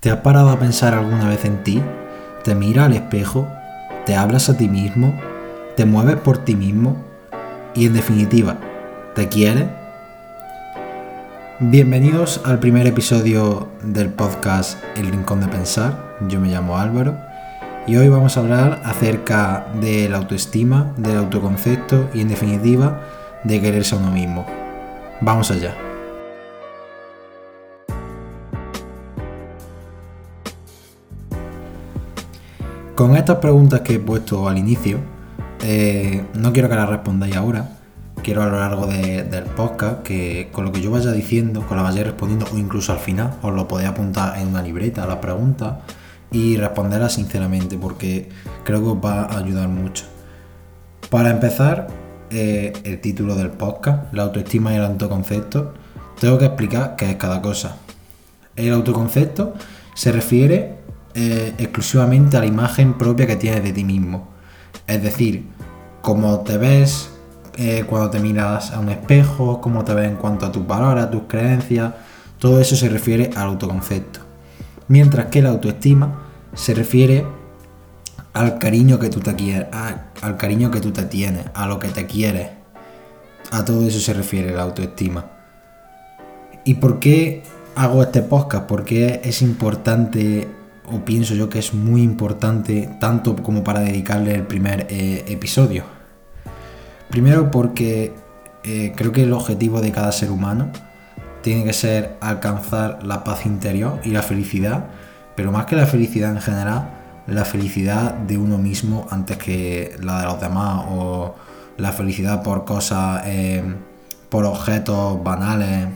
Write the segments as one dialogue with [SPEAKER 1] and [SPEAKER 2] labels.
[SPEAKER 1] ¿Te has parado a pensar alguna vez en ti? ¿Te miras al espejo? ¿Te hablas a ti mismo? ¿Te mueves por ti mismo? Y en definitiva, ¿te quieres? Bienvenidos al primer episodio del podcast El Rincón de Pensar. Yo me llamo Álvaro y hoy vamos a hablar acerca de la autoestima, del autoconcepto y en definitiva de quererse a uno mismo. Vamos allá. Con estas preguntas que he puesto al inicio, eh, no quiero que las respondáis ahora. Quiero a lo largo del podcast que con lo que yo vaya diciendo, con la vaya respondiendo o incluso al final, os lo podéis apuntar en una libreta las preguntas y responderlas sinceramente porque creo que os va a ayudar mucho. Para empezar, eh, el título del podcast, la autoestima y el autoconcepto, tengo que explicar qué es cada cosa. El autoconcepto se refiere eh, exclusivamente a la imagen propia que tienes de ti mismo. Es decir, cómo te ves eh, cuando te miras a un espejo, cómo te ves en cuanto a tus palabras, tus creencias, todo eso se refiere al autoconcepto. Mientras que la autoestima se refiere al cariño que tú te quieres, al cariño que tú te tienes, a lo que te quieres. A todo eso se refiere la autoestima. ¿Y por qué hago este podcast? Porque es importante o pienso yo que es muy importante tanto como para dedicarle el primer eh, episodio. Primero porque eh, creo que el objetivo de cada ser humano tiene que ser alcanzar la paz interior y la felicidad, pero más que la felicidad en general, la felicidad de uno mismo antes que la de los demás o la felicidad por cosas, eh, por objetos banales.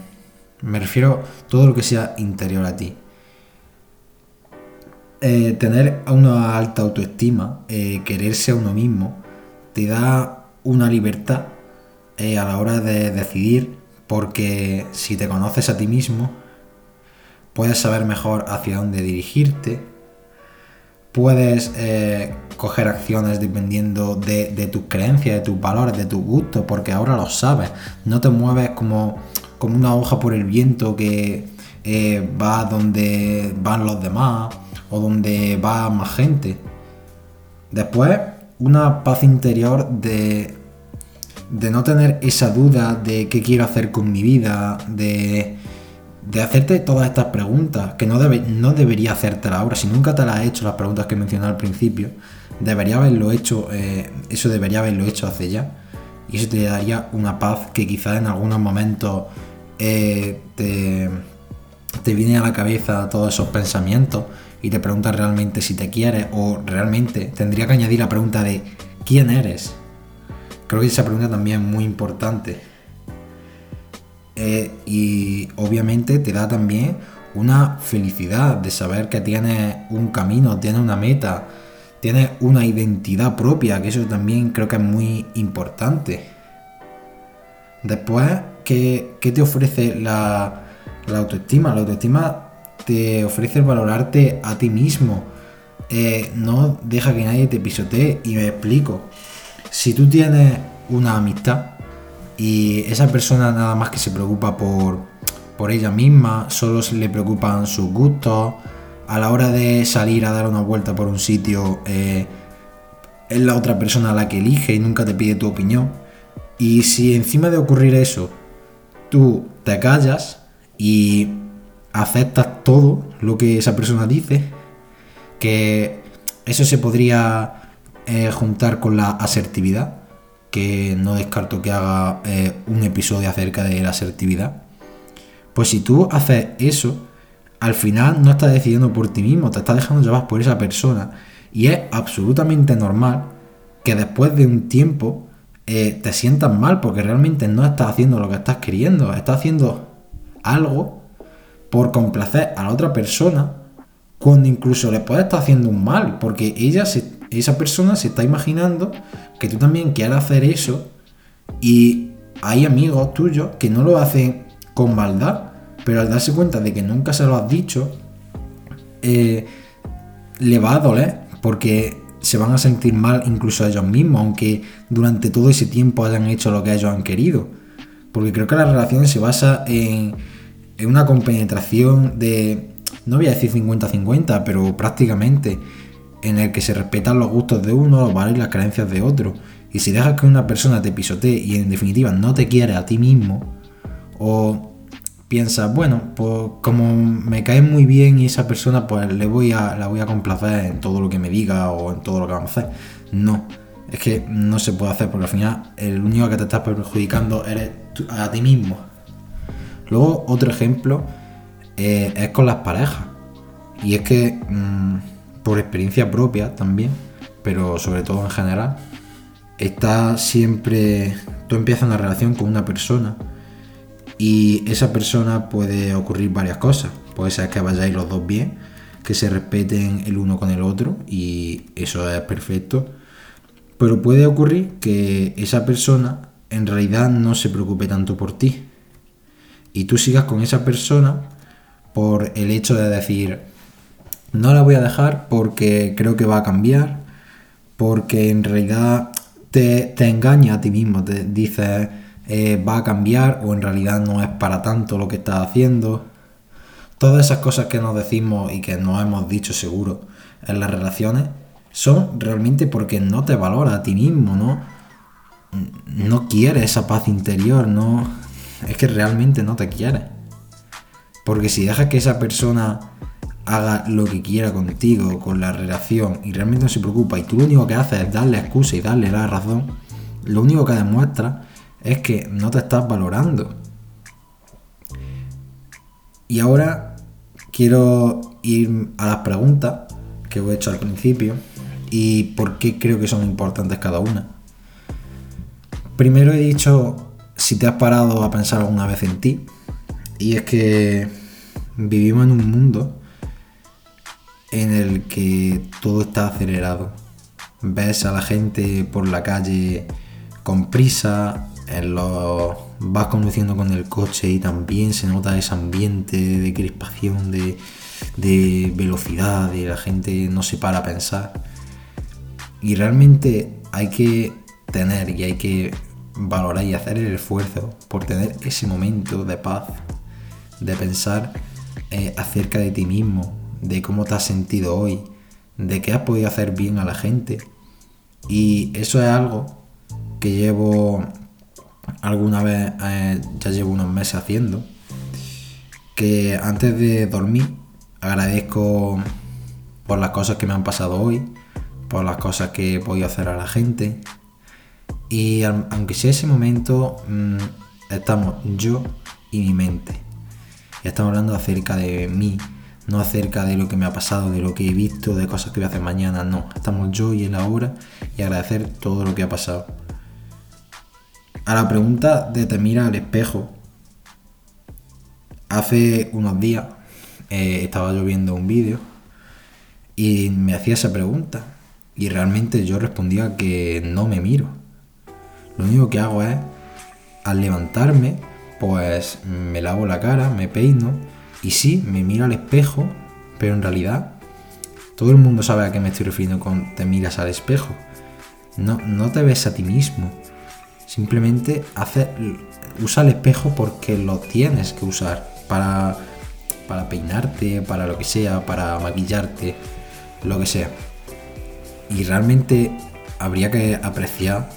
[SPEAKER 1] Me refiero a todo lo que sea interior a ti. Eh, tener una alta autoestima, eh, quererse a uno mismo, te da una libertad eh, a la hora de decidir, porque si te conoces a ti mismo, puedes saber mejor hacia dónde dirigirte, puedes coger acciones dependiendo de, tus creencias, de tus valores, de tus gustos, porque ahora lo sabes, no te mueves como, como una hoja por el viento que va donde van los demás o donde va más gente. Después, una paz interior de, de no tener esa duda de qué quiero hacer con mi vida, de, de hacerte todas estas preguntas, que no, debe, no debería hacértelas ahora. Si nunca te las has hecho, las preguntas que mencioné al principio, debería haberlo hecho, eh, eso debería haberlo hecho hace ya. Y eso te daría una paz que quizás en algunos momentos eh, te, te viene a la cabeza todos esos pensamientos y te preguntas realmente si te quieres o realmente tendría que añadir la pregunta de ¿quién eres? Creo que esa pregunta también es muy importante. Eh, y obviamente te da también una felicidad de saber que tienes un camino, tienes una meta, tienes una identidad propia, que eso también creo que es muy importante. Después, ¿qué, te ofrece la, la autoestima? La autoestima te ofrece valorarte a ti mismo. Eh, no deja que nadie te pisotee. Y me explico. Si tú tienes una amistad y esa persona nada más que se preocupa por, por ella misma, solo se le preocupan sus gustos, a la hora de salir a dar una vuelta por un sitio, eh, es la otra persona la que elige y nunca te pide tu opinión. Y si encima de ocurrir eso, tú te callas y aceptas todo lo que esa persona dice, que eso se podría eh, juntar con la asertividad, que no descarto que haga eh, un episodio acerca de la asertividad. Pues si tú haces eso, al final no estás decidiendo por ti mismo, te estás dejando llevar por esa persona. Y es absolutamente normal que después de un tiempo eh, te sientas mal porque realmente no estás haciendo lo que estás queriendo, estás haciendo algo por complacer a la otra persona cuando incluso le puede estar haciendo un mal, porque ella esa persona se está imaginando que tú también quieres hacer eso y hay amigos tuyos que no lo hacen con maldad, pero al darse cuenta de que nunca se lo has dicho, eh, le va a doler, porque se van a sentir mal incluso ellos mismos, aunque durante todo ese tiempo hayan hecho lo que ellos han querido. Porque creo que la relación se basa en una compenetración de, no voy a decir 50-50, pero prácticamente en el que se respetan los gustos de uno, los valores y las creencias de otro. Y si dejas que una persona te pisotee y en definitiva no te quiere a ti mismo, o piensas, bueno, pues como me cae muy bien y esa persona, pues le voy a, la voy a complacer en todo lo que me diga o en todo lo que vamos a hacer. No, es que no se puede hacer porque al final el único que te estás perjudicando eres a ti mismo. Luego, otro ejemplo eh, es con las parejas. Y es que, mm, por experiencia propia también, pero sobre todo en general, está siempre. Tú empiezas una relación con una persona y esa persona puede ocurrir varias cosas. Puede ser que vayáis los dos bien, que se respeten el uno con el otro y eso es perfecto. Pero puede ocurrir que esa persona en realidad no se preocupe tanto por ti. Y tú sigas con esa persona por el hecho de decir, no la voy a dejar porque creo que va a cambiar, porque en realidad te, engaña a ti mismo, te dices eh, va a cambiar o en realidad no es para tanto lo que estás haciendo. Todas esas cosas que nos decimos y que nos hemos dicho seguro en las relaciones son realmente porque no te valora a ti mismo, ¿no? No quieres esa paz interior, no. Es que realmente no te quieres. Porque si dejas que esa persona haga lo que quiera contigo, con la relación, y realmente no se preocupa, y tú lo único que haces es darle excusa y darle la razón, lo único que demuestra es que no te estás valorando. Y ahora quiero ir a las preguntas que he hecho al principio y por qué creo que son importantes cada una. Primero he dicho si te has parado a pensar alguna vez en ti. Y es que vivimos en un mundo en el que todo está acelerado. Ves a la gente por la calle con prisa, en los... vas conduciendo con el coche y también se nota ese ambiente de crispación, de, de velocidad, de la gente no se para a pensar. Y realmente hay que tener y hay que valorar y hacer el esfuerzo por tener ese momento de paz, de pensar eh, acerca de ti mismo, de cómo te has sentido hoy, de qué has podido hacer bien a la gente. Y eso es algo que llevo alguna vez, eh, ya llevo unos meses haciendo, que antes de dormir agradezco por las cosas que me han pasado hoy, por las cosas que he podido hacer a la gente. Y aunque sea ese momento, mm, estamos yo y mi mente. Y estamos hablando acerca de mí, no acerca de lo que me ha pasado, de lo que he visto, de cosas que voy a hacer mañana, no. Estamos yo y el ahora y agradecer todo lo que ha pasado. A la pregunta de te mira al espejo, hace unos días eh, estaba yo viendo un vídeo y me hacía esa pregunta y realmente yo respondía que no me miro. Lo único que hago es, al levantarme, pues me lavo la cara, me peino y sí, me miro al espejo, pero en realidad todo el mundo sabe a qué me estoy refiriendo con te miras al espejo. No, no te ves a ti mismo. Simplemente hace, usa el espejo porque lo tienes que usar para, para peinarte, para lo que sea, para maquillarte, lo que sea. Y realmente habría que apreciar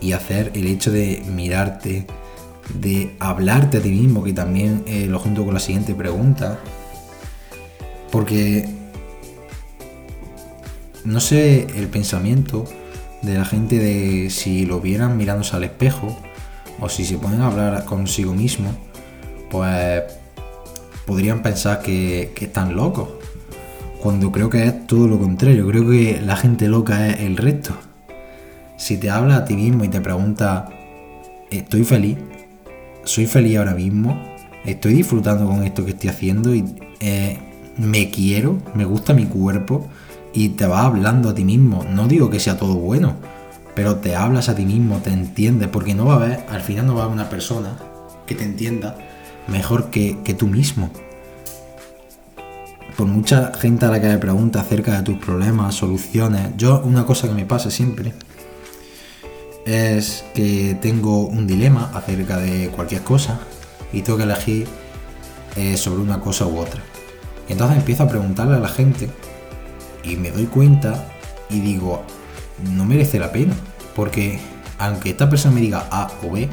[SPEAKER 1] y hacer el hecho de mirarte, de hablarte a ti mismo, que también eh, lo junto con la siguiente pregunta. Porque no sé el pensamiento de la gente de si lo vieran mirándose al espejo o si se ponen a hablar consigo mismo, pues podrían pensar que, que están locos. Cuando creo que es todo lo contrario, creo que la gente loca es el resto. Si te habla a ti mismo y te pregunta, ¿estoy feliz? soy feliz ahora mismo, estoy disfrutando con esto que estoy haciendo y eh, me quiero, me gusta mi cuerpo y te vas hablando a ti mismo. No digo que sea todo bueno, pero te hablas a ti mismo, te entiendes, porque no va a haber, al final no va a haber una persona que te entienda mejor que, que tú mismo. Por mucha gente a la que le pregunta acerca de tus problemas, soluciones, yo una cosa que me pasa siempre es que tengo un dilema acerca de cualquier cosa y tengo que elegir eh, sobre una cosa u otra. Y entonces empiezo a preguntarle a la gente y me doy cuenta y digo, no merece la pena. Porque aunque esta persona me diga A o B,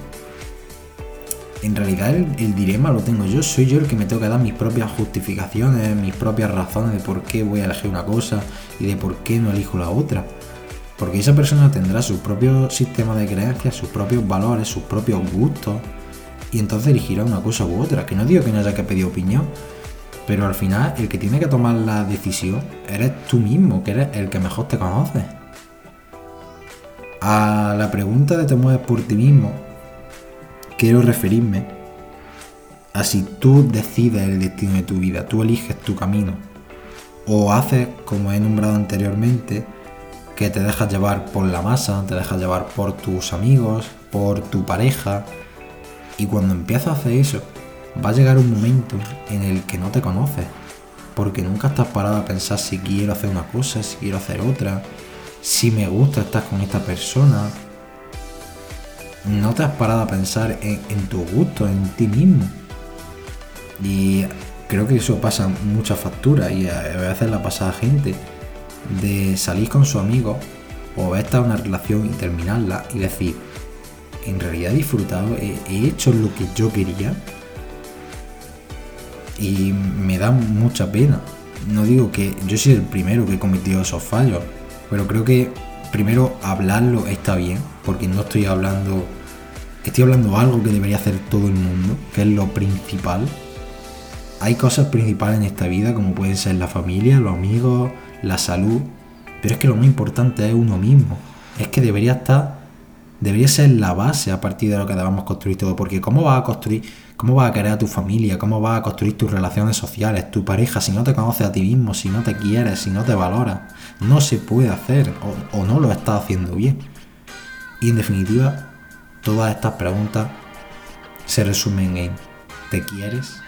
[SPEAKER 1] en realidad el, dilema lo tengo yo, soy yo el que me tengo que dar mis propias justificaciones, mis propias razones de por qué voy a elegir una cosa y de por qué no elijo la otra. Porque esa persona tendrá su propio sistema de creencias, sus propios valores, sus propios gustos, y entonces elegirá una cosa u otra. Que no digo que no haya que pedir opinión, pero al final el que tiene que tomar la decisión eres tú mismo, que eres el que mejor te conoce. A la pregunta de te mueves por ti mismo, quiero referirme a si tú decides el destino de tu vida, tú eliges tu camino, o haces, como he nombrado anteriormente, que te dejas llevar por la masa, te dejas llevar por tus amigos, por tu pareja, y cuando empiezas a hacer eso, va a llegar un momento en el que no te conoces, porque nunca estás parado a pensar si quiero hacer una cosa, si quiero hacer otra, si me gusta estar con esta persona. No te has parado a pensar en, tu gusto, en ti mismo. Y creo que eso pasa mucha factura y a veces la pasa a gente de salir con su amigo o estar en una relación y terminarla y decir, en realidad he disfrutado, he, hecho lo que yo quería y me da mucha pena. No digo que yo soy el primero que he cometido esos fallos, pero creo que primero hablarlo está bien, porque no estoy hablando, estoy hablando algo que debería hacer todo el mundo, que es lo principal. Hay cosas principales en esta vida, como pueden ser la familia, los amigos, la salud, pero es que lo más importante es uno mismo. Es que debería estar debería ser la base a partir de lo que debamos construir todo. Porque ¿cómo vas a construir, cómo vas a querer a tu familia, cómo vas a construir tus relaciones sociales, tu pareja, si no te conoces a ti mismo, si no te quieres, si no te valoras? No se puede hacer o, no lo estás haciendo bien. Y en definitiva, todas estas preguntas se resumen en ¿te quieres?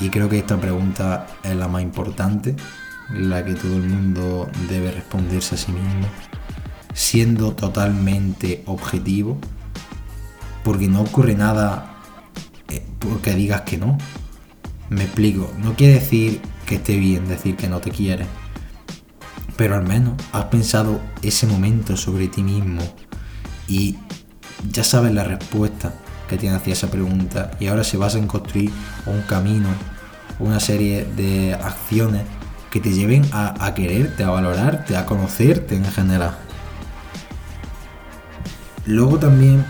[SPEAKER 1] Y creo que esta pregunta es la más importante, la que todo el mundo debe responderse a sí mismo siendo totalmente objetivo, porque no ocurre nada eh, porque digas que no. Me explico, no quiere decir que esté bien decir que no te quieres, pero al menos has pensado ese momento sobre ti mismo y ya sabes la respuesta que tiene hacia esa pregunta y ahora se basa en construir un camino, una serie de acciones que te lleven a, quererte, a valorarte, a conocerte en general. Luego también,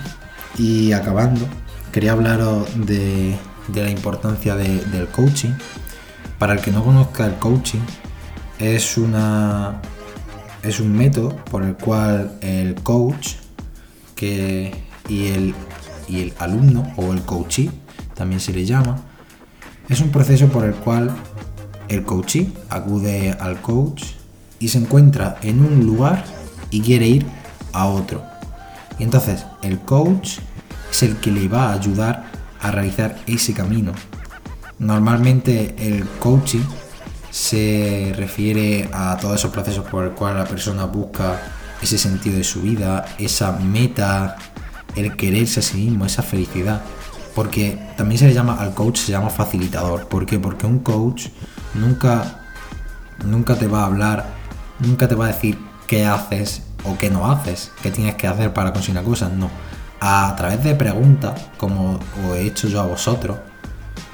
[SPEAKER 1] y acabando, quería hablaros de, la importancia del coaching. Para el que no conozca el coaching, es, una, es un método por el cual el coach que, y, el, y el alumno o el coachee, también se le llama, es un proceso por el cual el coachee acude al coach y se encuentra en un lugar y quiere ir a otro. Y entonces el coach es el que le va a ayudar a realizar ese camino. Normalmente el coaching se refiere a todos esos procesos por el cual la persona busca ese sentido de su vida, esa meta, el quererse a sí mismo, esa felicidad. Porque también se le llama al coach, se llama facilitador. ¿Por qué? Porque un coach nunca, nunca te va a hablar, nunca te va a decir qué haces, o qué no haces, qué tienes que hacer para conseguir una cosa, no. A través de preguntas, como os he hecho yo a vosotros,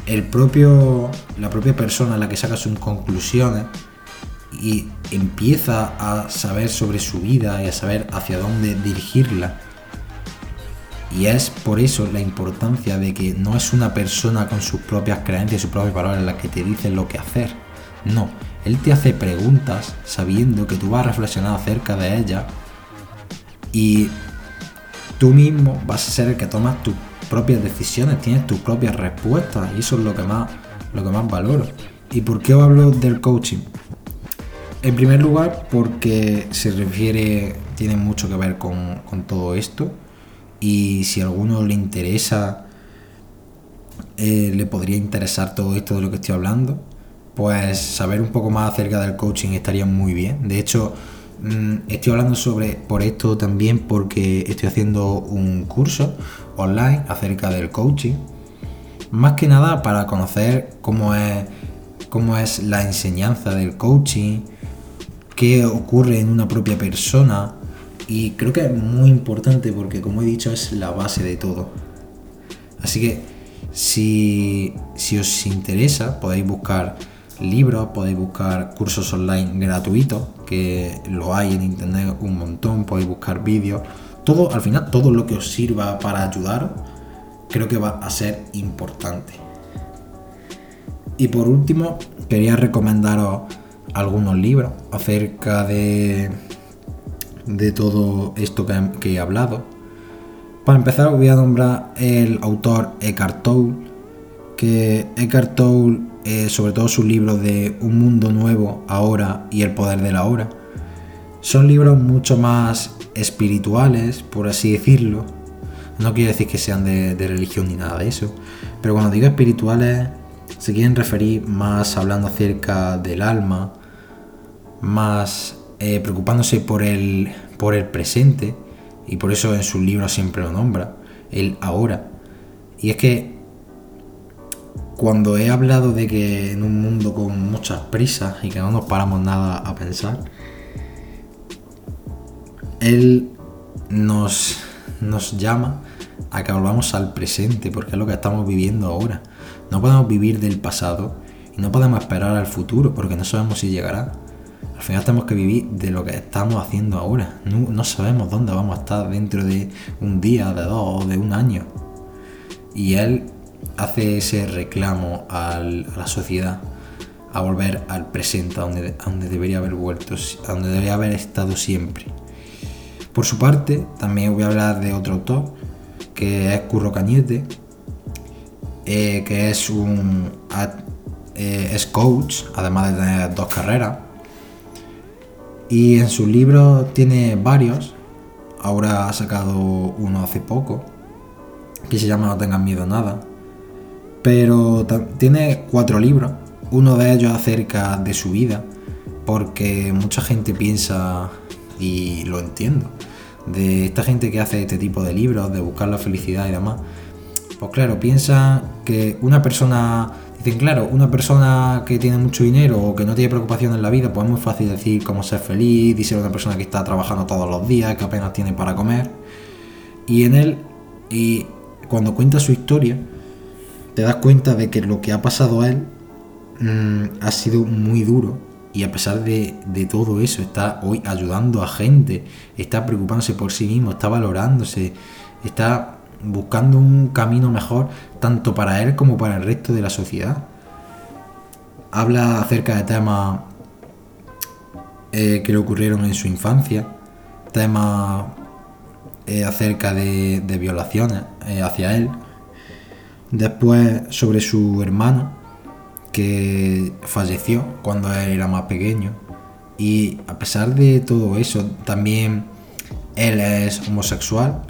[SPEAKER 1] el propio, la propia persona a la que saca sus conclusiones y empieza a saber sobre su vida y a saber hacia dónde dirigirla. Y es por eso la importancia de que no es una persona con sus propias creencias y sus propios valores la que te dice lo que hacer. No, él te hace preguntas sabiendo que tú vas a reflexionar acerca de ellas y tú mismo vas a ser el que tomas tus propias decisiones, tienes tus propias respuestas y eso es lo que más, lo que más valoro. ¿Y por qué hablo del coaching? En primer lugar, porque se refiere, tiene mucho que ver con, con todo esto y si a alguno le interesa, eh, le podría interesar todo esto de lo que estoy hablando pues saber un poco más acerca del coaching estaría muy bien. De hecho, mm, estoy hablando sobre por esto también porque estoy haciendo un curso online acerca del coaching. Más que nada para conocer cómo es cómo es la enseñanza del coaching, qué ocurre en una propia persona. Y creo que es muy importante porque, como he dicho, es la base de todo. Así que si, si os interesa, podéis buscar libros, podéis buscar cursos online gratuitos, que lo hay en internet un montón, podéis buscar vídeos. Todo, al final, todo lo que os sirva para ayudaros, creo que va a ser importante. Y por último, quería recomendaros algunos libros acerca de, de todo esto que, he hablado. Para empezar, voy a nombrar el autor Eckhart Tolle, que Eckhart Tolle, eh, sobre todo sus libros de Un mundo nuevo, ahora y El poder de la hora, son libros mucho más espirituales, por así decirlo. No quiero decir que sean de religión ni nada de eso, pero cuando digo espirituales se quieren referir más hablando acerca del alma, más eh, preocupándose por el, por el presente, y por eso en sus libros siempre lo nombra, el ahora. Y es que cuando he hablado de que en un mundo con muchas prisas y que no nos paramos nada a pensar, él nos, nos llama a que volvamos al presente, porque es lo que estamos viviendo ahora. No podemos vivir del pasado y no podemos esperar al futuro porque no sabemos si llegará. Al final tenemos que vivir de lo que estamos haciendo ahora. No, sabemos dónde vamos a estar dentro de un día, de dos o de un año. Y él hace ese reclamo a la sociedad a volver al presente, a donde, debería haber vuelto, a donde debería haber estado siempre. Por su parte, también voy a hablar de otro autor, que es Curro Cañete, eh, que es un eh, es coach, además de tener dos carreras. Y en sus libros tiene varios. Ahora ha sacado uno hace poco, que se llama No tengas miedo nada. Pero tiene cuatro libros, uno de ellos acerca de su vida, porque mucha gente piensa, y lo entiendo, de esta gente que hace este tipo de libros, de buscar la felicidad y demás, pues claro, piensa que una persona, claro, una persona que tiene mucho dinero o que no tiene preocupación en la vida, pues es muy fácil decir cómo ser feliz, dice una persona que está trabajando todos los días, que apenas tiene para comer. Y en él, y cuando cuenta su historia, te das cuenta de que lo que ha pasado a él mm, ha sido muy duro. Y a pesar de todo eso, está hoy ayudando a gente, está preocupándose por sí mismo, está valorándose, está buscando un camino mejor tanto para él como para el resto de la sociedad. Habla acerca de temas eh, que le ocurrieron en su infancia, temas eh, acerca de, violaciones eh, hacia él, después sobre su hermano que falleció cuando él era más pequeño y a pesar de todo eso también él es homosexual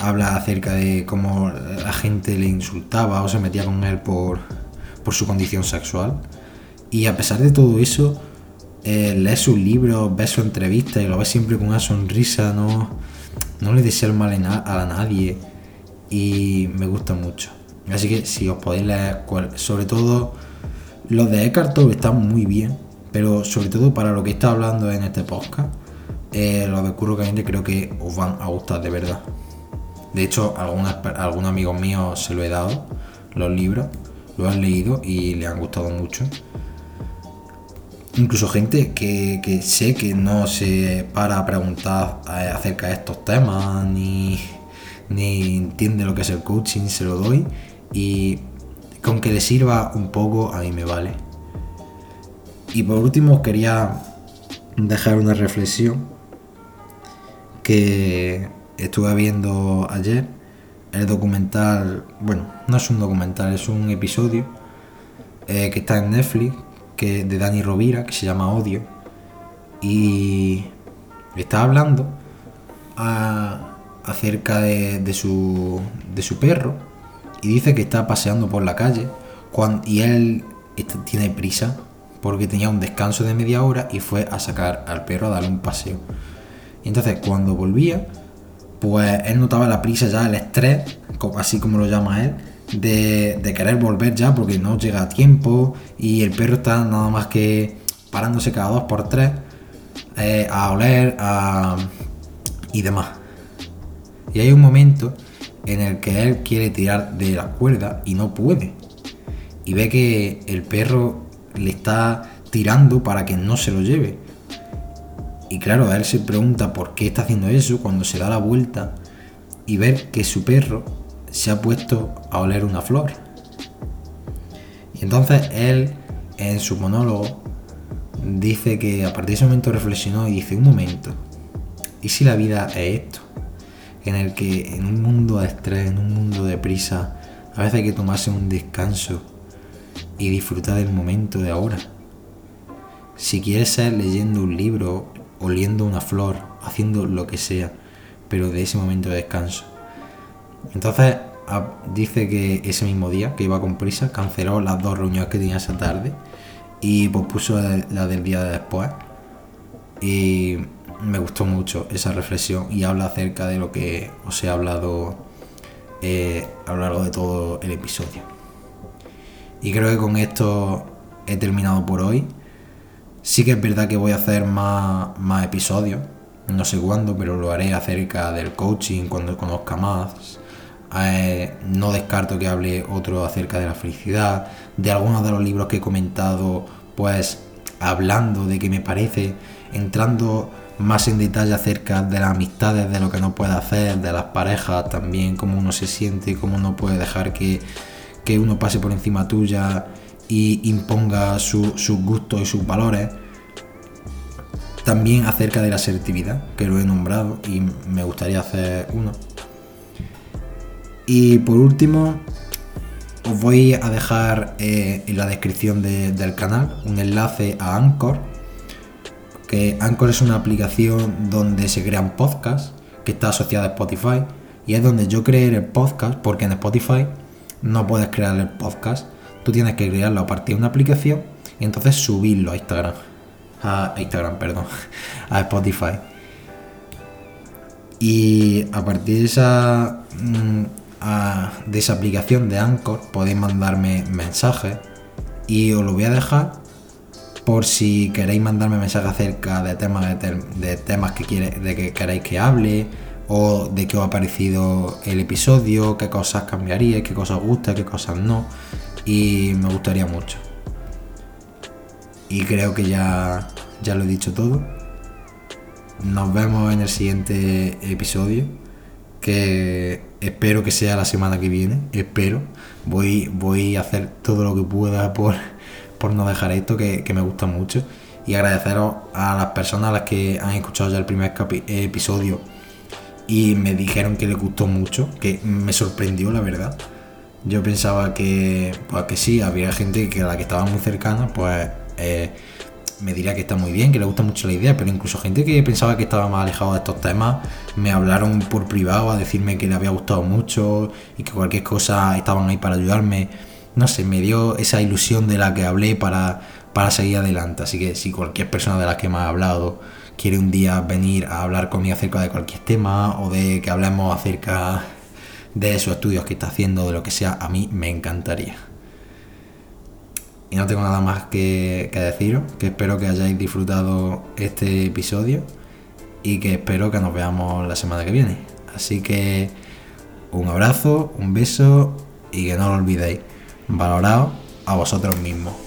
[SPEAKER 1] habla acerca de cómo la gente le insultaba o se metía con él por, su condición sexual. Y a pesar de todo eso, eh, sus libros, ve su entrevista y lo ve siempre con una sonrisa, no, no le desea el mal a nadie y me gusta mucho. Así que si os podéis leer, sobre todo los de Eckhart Tolle están muy bien, pero sobre todo para lo que está hablando en este podcast, eh, los de Curro Caliente creo que os van a gustar de verdad. De hecho, algún amigo mío se lo he dado, los libros, lo han leído y le han gustado mucho. Incluso gente que, sé que no se para a preguntar eh, acerca de estos temas, ni, ni entiende lo que es el coaching, se lo doy. Y con que le sirva un poco, a mí me vale. Y por último, quería dejar una reflexión que estuve viendo ayer el documental, bueno, no es un documental, es un episodio eh, que está en Netflix, que de Dani Rovira, que se llama Odio, y está hablando acerca de, su, de su perro, y dice que está paseando por la calle, cuando, y él tiene prisa, porque tenía un descanso de media hora y fue a sacar al perro a darle un paseo. Y entonces cuando volvía, pues él notaba la prisa ya, el estrés, así como lo llama él, de, querer volver ya porque no llega a tiempo y el perro está nada más que parándose cada dos por tres eh, a oler y demás. Y hay un momento en el que él quiere tirar de la cuerda y no puede. Y ve que el perro le está tirando para que no se lo lleve. Y claro, él se pregunta por qué está haciendo eso cuando se da la vuelta y ver que su perro se ha puesto a oler una flor. Y entonces él, en su monólogo, dice que a partir de ese momento reflexionó y dice, un momento, ¿y si la vida es esto? En el que en un mundo de estrés, en un mundo de prisa, a veces hay que tomarse un descanso y disfrutar del momento de ahora. Si quieres ser leyendo un libro, oliendo una flor, haciendo lo que sea, pero de ese momento de descanso. Entonces dice que ese mismo día, que iba con prisa, canceló las dos reuniones que tenía esa tarde y pospuso la del día de después. Y me gustó mucho esa reflexión y habla acerca de lo que os he hablado eh, a lo largo de todo el episodio. Y creo que con esto he terminado por hoy. Sí que es verdad que voy a hacer más, más episodios no sé cuándo, pero lo haré acerca del coaching cuando conozca más. Eh, no descarto que hable otro acerca de la felicidad, de algunos de los libros que he comentado, pues hablando de qué me parece, entrando más en detalle acerca de las amistades, de lo que no puede hacer, de las parejas también, cómo uno se siente, cómo no puede dejar que, uno pase por encima tuya y imponga sus gustos y sus valores también acerca de la asertividad, que lo he nombrado y me gustaría hacer uno. Y por último, os voy a dejar eh, en la descripción del canal un enlace a Anchor, que Anchor es una aplicación donde se crean podcasts, que está asociada a Spotify, y es donde yo creé el podcast, porque en Spotify no puedes crear el podcast, tú tienes que crearlo a partir de una aplicación y entonces subirlo a Instagram a Instagram, perdón, a Spotify. Y a partir de esa, mm, de esa aplicación de Anchor podéis mandarme mensajes y os lo voy a dejar por si queréis mandarme mensajes acerca de temas, de, temas que, quiere, de que queréis que hable o de qué os ha parecido el episodio, qué cosas cambiaría, qué cosas os gusta, qué cosas no. Y me gustaría mucho. Y creo que ya, ya lo he dicho todo. Nos vemos en el siguiente episodio. Que espero que sea la semana que viene. Espero. Voy, voy a hacer todo lo que pueda por, por no dejar esto, que, me gusta mucho. Y agradeceros a las personas las que han escuchado ya el primer episodio y me dijeron que les gustó mucho, que me sorprendió la verdad. Yo pensaba que, pues que sí, había gente que a la que estaba muy cercana, pues eh, me diría que está muy bien, que le gusta mucho la idea, pero incluso gente que pensaba que estaba más alejado de estos temas me hablaron por privado a decirme que le había gustado mucho y que cualquier cosa estaban ahí para ayudarme. No sé, me dio esa ilusión de la que hablé para, para seguir adelante. Así que si cualquier persona de la que me ha hablado quiere un día venir a hablar conmigo acerca de cualquier tema o de que hablemos acerca de esos estudios que está haciendo, de lo que sea, a mí me encantaría. Y no tengo nada más que, deciros, que espero que hayáis disfrutado este episodio y que espero que nos veamos la semana que viene. Así que un abrazo, un beso y que no lo olvidéis, valoraos a vosotros mismos.